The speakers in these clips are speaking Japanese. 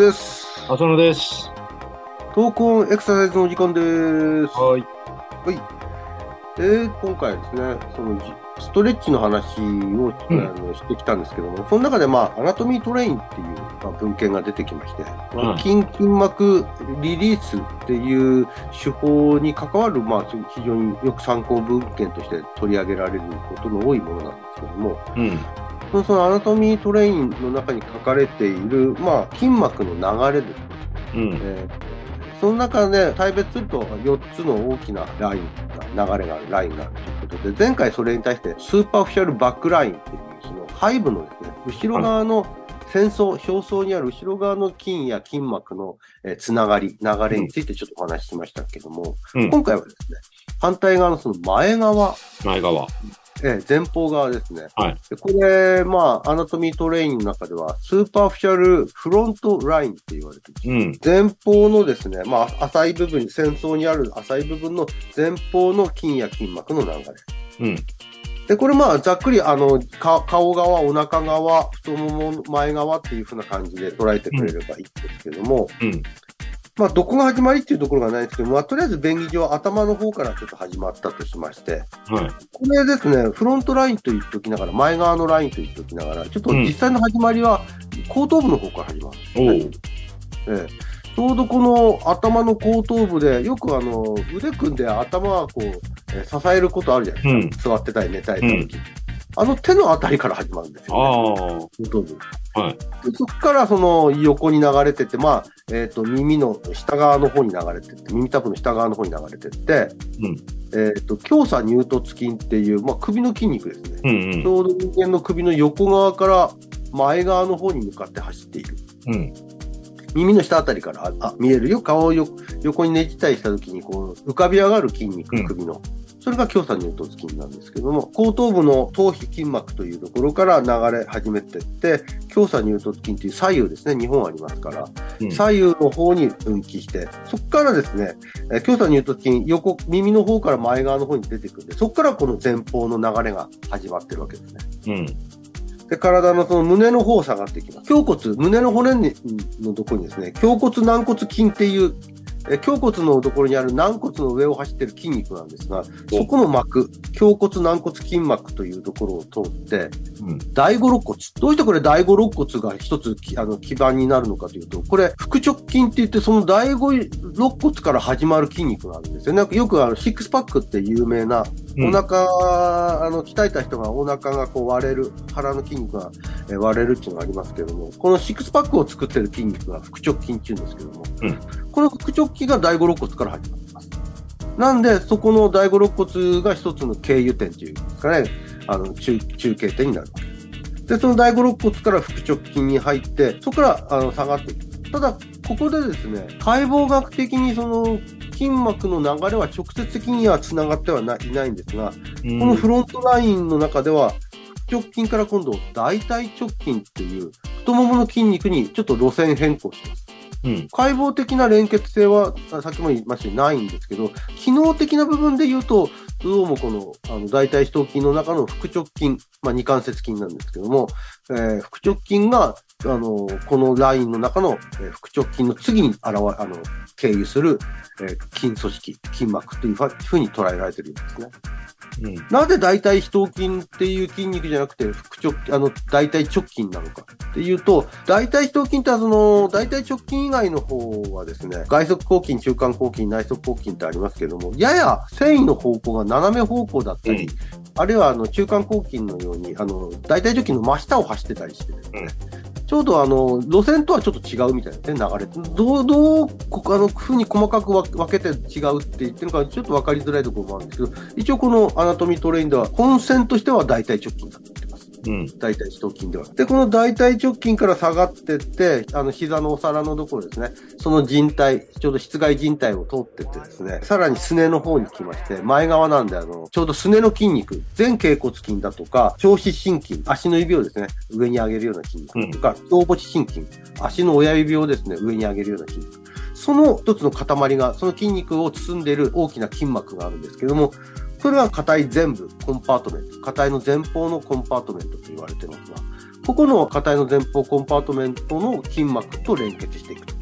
です。浅野です。トークオンエクササイズのお時間です。はい。えー今回はですね、そのじストレッチの話を、うんあのしてきたんですけども、その中で、まあ、アナトミートレインっていう、まあ、文献が出てきまして、まあうん筋筋膜リリースっていう手法に関わる、まあ、非常によく参考文献として取り上げられることの多いものなんですけども、うん。そのアナトミートレインの中に書かれている、まあ、筋膜の流れですね。うん。えーその中で大別すると4つの大きなラインが、流れがあるラインがあるということで、前回それに対して Superficial Back Line っていう、その背部のですね、後ろ側の浅層、表層にある後ろ側の筋や筋膜の、えーつながり、流れについてちょっとお話ししましたけども、うん今回はですね、反対側のその前側、前側。えー前方側ですね。はいでこれ、まあ、アナトミートレインの中では、 Superficial Front Line って言われてるうん。前方のですね、まあ、浅い部分、浅層にある浅い部分の前方の筋や筋膜の流れ。うん。で、これまあ、ざっくり、あの、か顔側、お腹側、太もも前側っていう風な感じで捉えてくれればいいんですけども、うん。まあ、どこが始まりっていうところがないんですけど、まあ、とりあえず便宜上頭の方からちょっと始まったとしまして、はい。これですね、フロントラインと言っておきながら、前側のラインと言っておきながら、ちょっと実際の始まりは、後頭部の方から始まるんですね。ええちょうどこの頭の後頭部で、よくあの腕組んで頭をこう、えー支えることあるじゃないですか、座ってたり寝たりした時、あの手のあたりから始まるんですよ、ね、あ後頭部。あ。はい。でそこからその横に流れてって、まあえー、と耳の下側の方に流れてって、耳たぶの下側の方に流れてって、うんえー、と胸鎖乳突筋っていう、まあ、首の筋肉ですね。うんちょうど人間の首の横側から前側の方に向かって走っている。うん。うん。耳の下あたりからああ見えるよ。顔をよ横にねじったりした時にこう浮かび上がる筋肉、うん首の。それが胸鎖乳突筋なんですけども、後頭部の頭皮筋膜というところから流れ始めていって、胸鎖乳突筋という左右ですね、2本ありますから、うん左右の方に分岐して、そこからですね、えー胸鎖乳突筋、横、耳の方から前側の方に出てくるんで、そこからこの前方の流れが始まってるわけですね。うん。で、体のその胸の方を下がっていきます。胸骨、胸の骨にのところにですね、胸骨軟骨筋っていう、え胸骨のところにある軟骨の上を走ってる筋肉なんですが、そこの膜、胸骨軟骨筋膜というところを通って、うん。第五肋骨。どうしてこれ第五肋骨が一つきあの基盤になるのかというと、これ、腹直筋って言って、その第五肋骨から始まる筋肉なんですよね。なんかよくあの、シックスパックって有名な、うんお腹、あの、鍛えた人がお腹がこう割れる、腹の筋肉がえー割れるっていうのがありますけども、このシックスパックを作ってる筋肉が腹直筋っていうんですけども、うんこの腹直筋が第五肋骨から始まります。なんで、そこの第五肋骨が一つの経由点というんですかね、あの、中、中継点になるわけです。で、その第五肋骨から腹直筋に入って、そこからあの下がっていく。ただ、ここでですね、解剖学的にその筋膜の流れは直接的には繋がってはいないんですが、うん。このフロントラインの中では、直筋から今度、大腿直筋っていう太ももの筋肉にちょっと路線変更します。うん。解剖的な連結性は、さっきも言いましたようにないんですけど、機能的な部分で言うと、どうもこの、あの、大腿四頭筋の中の腹直筋、まあ、二関節筋なんですけども、えー腹直筋が、あの、このラインの中の、えー腹直筋の次に現れ、あの、経由する、えー筋組織、筋膜というふうに捉えられているんですね。うん。なぜ大腿四頭筋っていう筋肉じゃなくて、腹直、あの、大腿直筋なのかっていうと、大腿四頭筋ってその、大腿直筋以外の方はですね、外側抗筋、中間抗筋、内側抗筋ってありますけども、やや繊維の方向が斜め方向だったり、うんあるいはあの、中間抗筋のように、あの、大腿直筋の真下を走ってたりしてですね、ちょうどあの、路線とはちょっと違うみたいなね、流れ。どう、どう、あの、ふうに細かく分けて違うって言ってるのか、ちょっと分かりづらいところもあるんですけど、一応このアナトミートレインでは、本線としては大体直筋だと言って。うん。大腿四頭筋では。で、この大腿直筋から下がってって、あの、膝のお皿のところですね、その靭帯、ちょうど膝蓋靭帯を通ってってですね、さらにすねの方に来まして、前側なんで、あの、ちょうどすねの筋肉、前脛骨筋だとか、長趾伸筋、足の指をですね、上に上げるような筋肉とか、長母趾伸筋、足の親指をですね、上に上げるような筋肉。その一つの塊が、その筋肉を包んでいる大きな筋膜があるんですけども、これは硬い全部、コンパートメント。硬いの前方のコンパートメントと言われてますが、ここの硬いの前方コンパートメントの筋膜と連結していくと。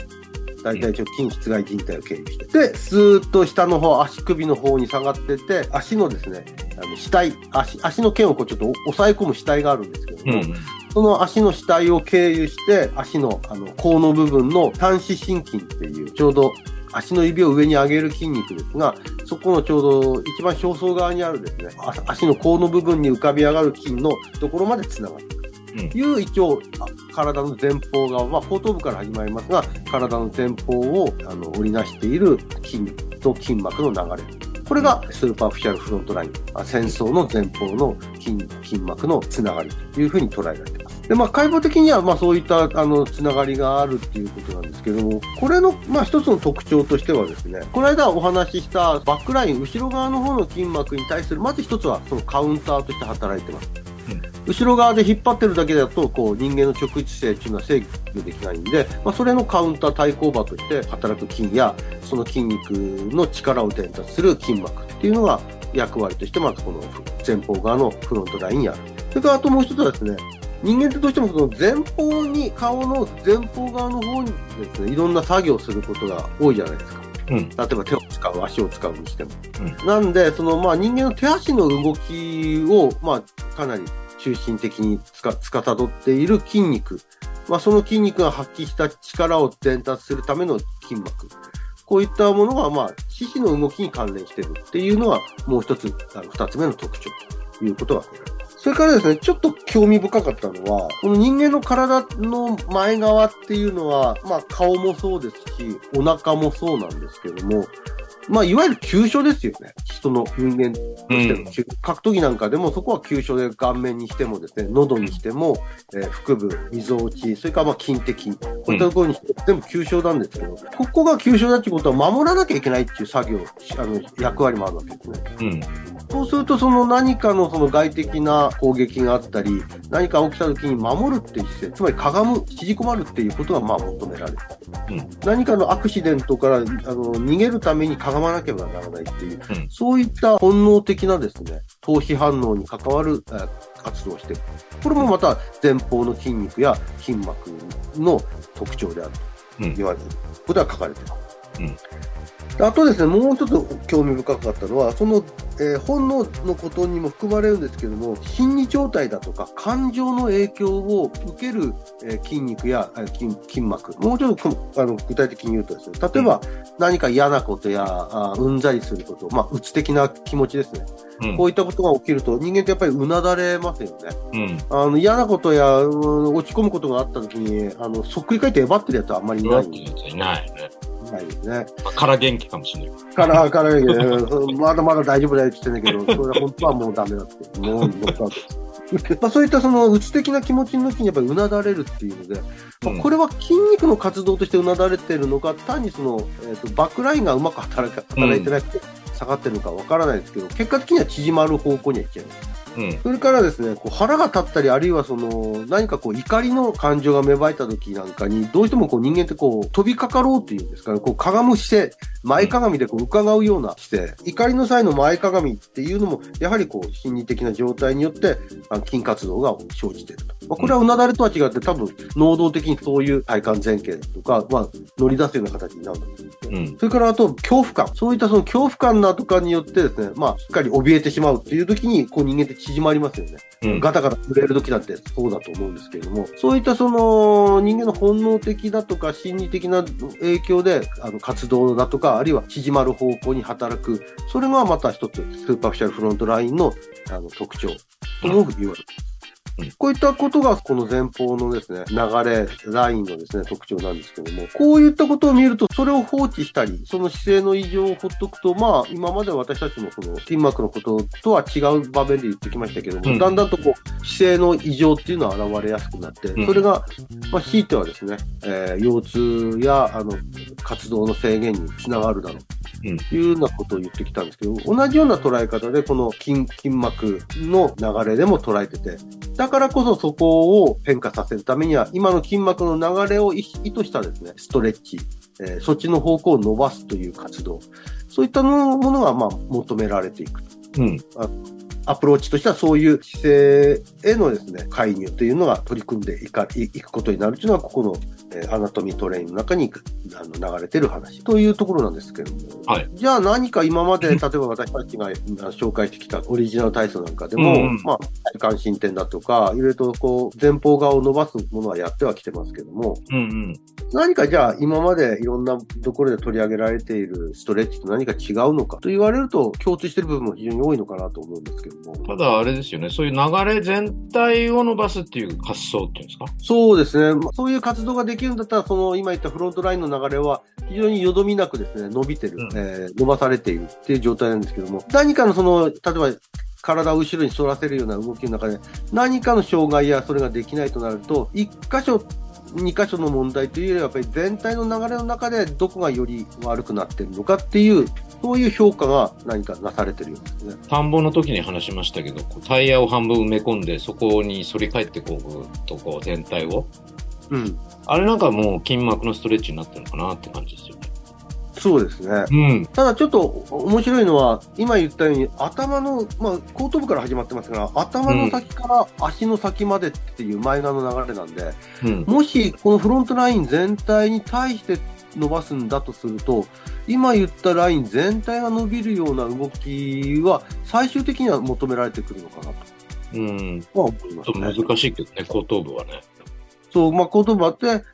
大体直筋室外靭帯を経由して。で、スーッと下の方、足首の方に下がってって、足のですね、あの死体、足、足の腱をこうちょっと押さえ込む死体があるんですけども、うん、その足の死体を経由して、足の、あの、甲の部分の短趾伸筋っていう、ちょうど足の指を上に上げる筋肉ですが、そこのちょうど一番表層側にあるですね、足の甲の部分に浮かび上がる筋のところまで繋がっていく。いう一応、体の前方側、まあ、後頭部から始まりますが、体の前方をあの織りなしている筋肉と筋膜の流れ。これが Superficial Front Line、戦争の前方の筋筋膜のつながりというふうに捉えられています。で、まあ、解剖的には、まあ、そういった、あの、つながりがあるっていうことなんですけども、これの、まあ、一つの特徴としてはですね、この間お話ししたバックライン、後ろ側の方の筋膜に対する、まず一つは、そのカウンターとして働いてます。後ろ側で引っ張ってるだけだと、こう、人間の直立性っていうのは制御できないんで、まあ、それのカウンター対抗馬として働く筋や、その筋肉の力を伝達する筋膜っていうのが役割として、まずこの前方側のフロントラインにある。それからあともう一つはですね、人間ってどうしてもその前方に、顔の前方側の方にですね、いろんな作業をすることが多いじゃないですか。うん、例えば手を使う、足を使うにしても。うん、なんで、そのまあ人間の手足の動きを、まあかなり中心的につか、つかたどっている筋肉。まあ、その筋肉が発揮した力を伝達するための筋膜。こういったものが、まあ、四肢の動きに関連しているっていうのは、もう一つ、あの二つ目の特徴ということが挙げられます。それからですね、ちょっと興味深かったのは、この人間の体の前側っていうのは、まあ、顔もそうですし、お腹もそうなんですけども、まあ、いわゆる急所ですよね。人の人間としての、うん、格闘技なんかでもそこは急所で顔面にしてもですね、喉にしても、えー、腹部、溝落ち、それからまあ筋的、こういったところにして全部急所なんですけど、ここが急所だっていうことは守らなきゃいけないっていう作業、あの、役割もあるわけですね。うんそうすると、その何かのその外的な攻撃があったり、何か起きた時に守るっていう姿勢、つまりかがむ、縮こまるっていうことがまあ求められる。うん、何かのアクシデントからあの逃げるためにかがまなければならないっていう、うん、そういった本能的なですね、逃避反応に関わる活動をしている。これもまた前方の筋肉や筋膜の特徴であると言われることが書かれています。うんあとですね、もう一つ興味深かったのは、その、えー、本能のことにも含まれるんですけども、心理状態だとか感情の影響を受ける、えー、筋肉や、えー、筋筋膜、もうちょっとあの具体的に言うとですね、例えば、何か嫌なことや、あうんざりすること、まあ、うつ的な気持ちですね。うん、こういったことが起きると、人間ってやっぱりうなだれますよね。うん、あの嫌なことや、うん、落ち込むことがあった時に、あの、そっくり返ってえばってるやつはあんまりいない。いないね。ないですね。から元気かもしれない。から、から元気、まだまだ大丈夫だよって言ってんだけど、それは本当はもうダメだって。もう、も うまあそういったその、うつ的な気持ちの時にやっぱりうなだれるっていうので、まあ、これは筋肉の活動としてうなだれてるのか、単にその、えっ、ー、と、バックラインがうまく働か働いてなくて、下がってるのかわからないですけど、結果的には縮まる方向にはいっちゃいます。うん、それからですね、こう腹が立ったり、あるいはその、何かこう怒りの感情が芽生えた時なんかに、どうしてもこう人間ってこう飛びかかろうというんですかね、こうかがむ姿勢、前かがみでこう伺うような姿勢、怒りの際の前かがみっていうのも、やはりこう心理的な状態によって、筋活動が生じていると。まあ、これはうなだれとは違って、多分、能動的にそういう体幹前傾とか、まあ、乗り出すような形になるんです、うん、それからあと、恐怖感。そういったその恐怖感なとかによってですね、まあ、しっかり怯えてしまうっていう時に、こう人間って縮まりますよね。うん、ガタガタ震える時だってそうだと思うんですけれども、そういったその人間の本能的だとか心理的な影響で、あの活動だとか、あるいは縮まる方向に働く、それがまた一つ、 Superficial Front Line のあの特徴とも言われます。こういったことがこの前方のですね、流れ、ラインのですね、特徴なんですけども、こういったことを見ると、それを放置したり、その姿勢の異常をほっとくと、まあ、今まで私たちもこの筋膜のこととは違う場面で言ってきましたけども、うん、だんだんとこう、姿勢の異常っていうのは現れやすくなって、それが、まあ、ひいてはですね、えー、腰痛や、あの、活動の制限につながるだろう。というようなことを言ってきたんですけど、同じような捉え方で、この筋、筋膜の流れでも捉えてて、だからこそそこを変化させるためには、今の筋膜の流れを意図したですね、ストレッチ、えー、そっちの方向を伸ばすという活動、そういったものが、まあ、求められていく。うん。あアプローチとしてはそういう姿勢へのですね、介入というのが取り組んでいかいいくことになるというのは、ここの、えーアナトミートレインの中にあの流れてる話というところなんですけれども、はいじゃあ何か今まで、例えば私たちがあ紹介してきたオリジナル体操なんかでも、うんうんまあ、体幹伸展だとか、いろいろとこう、前方側を伸ばすものはやってはきてますけども、うんうん。何かじゃあ今までいろんなところで取り上げられているストレッチと何か違うのかと言われると共通している部分も非常に多いのかなと思うんですけども。ただあれですよね、そういう流れ全体を伸ばすっていう発想っていうんですか？そうですね。まあそういう活動ができるんだったら、その今言ったフロントラインの流れは非常によどみなくですね、伸びてる、うん。えー伸ばされているっていう状態なんですけども、何かのその、例えば体を後ろに反らせるような動きの中で、何かの障害やそれができないとなると、一箇所、二箇所の問題というよりは、やっぱり全体の流れの中でどこがより悪くなってるのかっていう、そういう評価が何かなされてるようですね。田んぼの時に話しましたけど、タイヤを半分埋め込んで、そこに反り返ってこう、ぐーっとこう全体を。うん。あれなんかもう筋膜のストレッチになってるのかなって感じですよね。そうですね。うん。ただちょっと面白いのは、今言ったように頭の、まあ、後頭部から始まってますが、頭の先から足の先までっていう前側の流れなんで、うん。もしこのフロントライン全体に対して伸ばすんだとすると、今言ったライン全体が伸びるような動きは、最終的には求められてくるのかなうん。とは思いますちょっとね。難しいけどね、後頭部はね。そう、まあ、後頭部あって、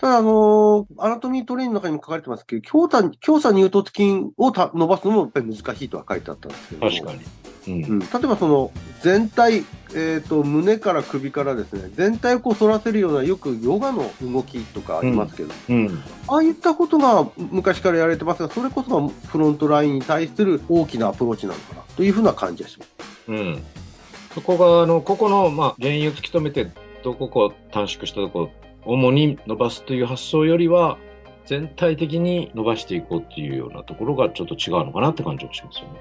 ただ、あのーアナトミートレインの中にも書かれてますけど、胸鎖、胸鎖乳突筋をた伸ばすのもやっぱり難しいとは書いてあったんですけども確かに。うん。うん、例えばその全体、えー、と胸から首からですね全体をこう反らせるようなよくヨガの動きとかありますけど、うん。ああいったことが昔からやられてますがそれこそがフロントラインに対する大きなアプローチなのかなというふうな感じがします。うん。そこが、あの、ここの、まあ、原因を突き止めて、どここう短縮したところ、主に伸ばすという発想よりは、全体的に伸ばしていこうっていうようなところがちょっと違うのかなって感じがしますよね。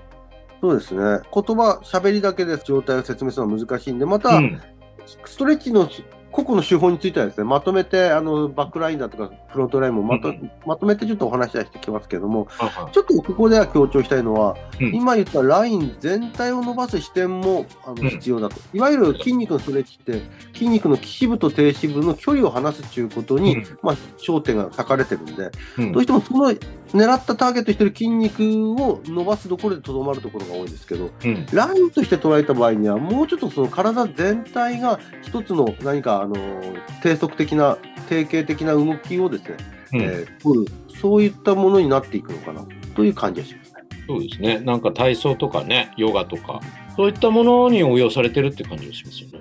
そうですね言葉、喋りだけで状態を説明するのは難しいんで、また、うん。ストレッチの個々の手法についてはですね、まとめて、あの、バックラインだとか、フロントラインもまと,、うんまとめてちょっとお話はしてきますけども、ちょっとここでは強調したいのは、うん。今言ったライン全体を伸ばす視点もあうん。の必要だと、いわゆる筋肉のストレッチって、筋肉の基支部と低支部の距離を離すということに、うん。まあ、焦点が割かれてるんで、うん。どうしてもその狙ったターゲットしてる筋肉を伸ばすところでとどまるところが多いんですけど、うん。ラインとして捉えた場合には、もうちょっとその体全体が一つの何かあの低速的な、定型的な動きをですね、うんえー取る、そういったものになっていくのかなという感じがしますね。そうですね。なんか体操とかね、ヨガとか、そういったものに応用されてるって感じがしますよね。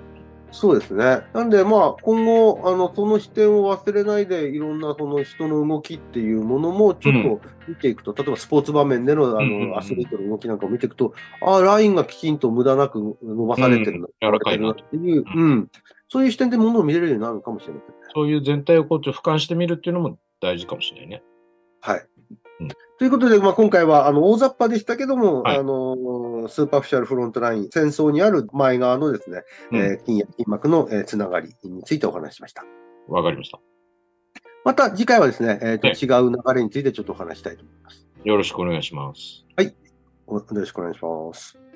そうですね。なんで、まあ、今後、あの、その視点を忘れないで、いろんなその人の動きっていうものもちょっと見ていくと、例えばスポーツ場面でのあうんうんうんのアスリートの動きなんかを見ていくと、ああ、ラインがきちんと無駄なく伸ばされてるな、うん柔らかいなっていう、うん。そういう視点でものを見れるようになるのかもしれませんね。そういう全体をこうちょっと俯瞰してみるっていうのも大事かもしれないね。はい。うんということで、まあ、今回はあの大雑把でしたけども、はいあの Superficial Front Line、浅層にある前側のですね、うんえー筋や筋膜の、えーつながりについてお話ししました。わかりました。また次回はですね、えーとはい違う流れについてちょっとお話したいと思います。よろしくお願いします。およろしくお願いします。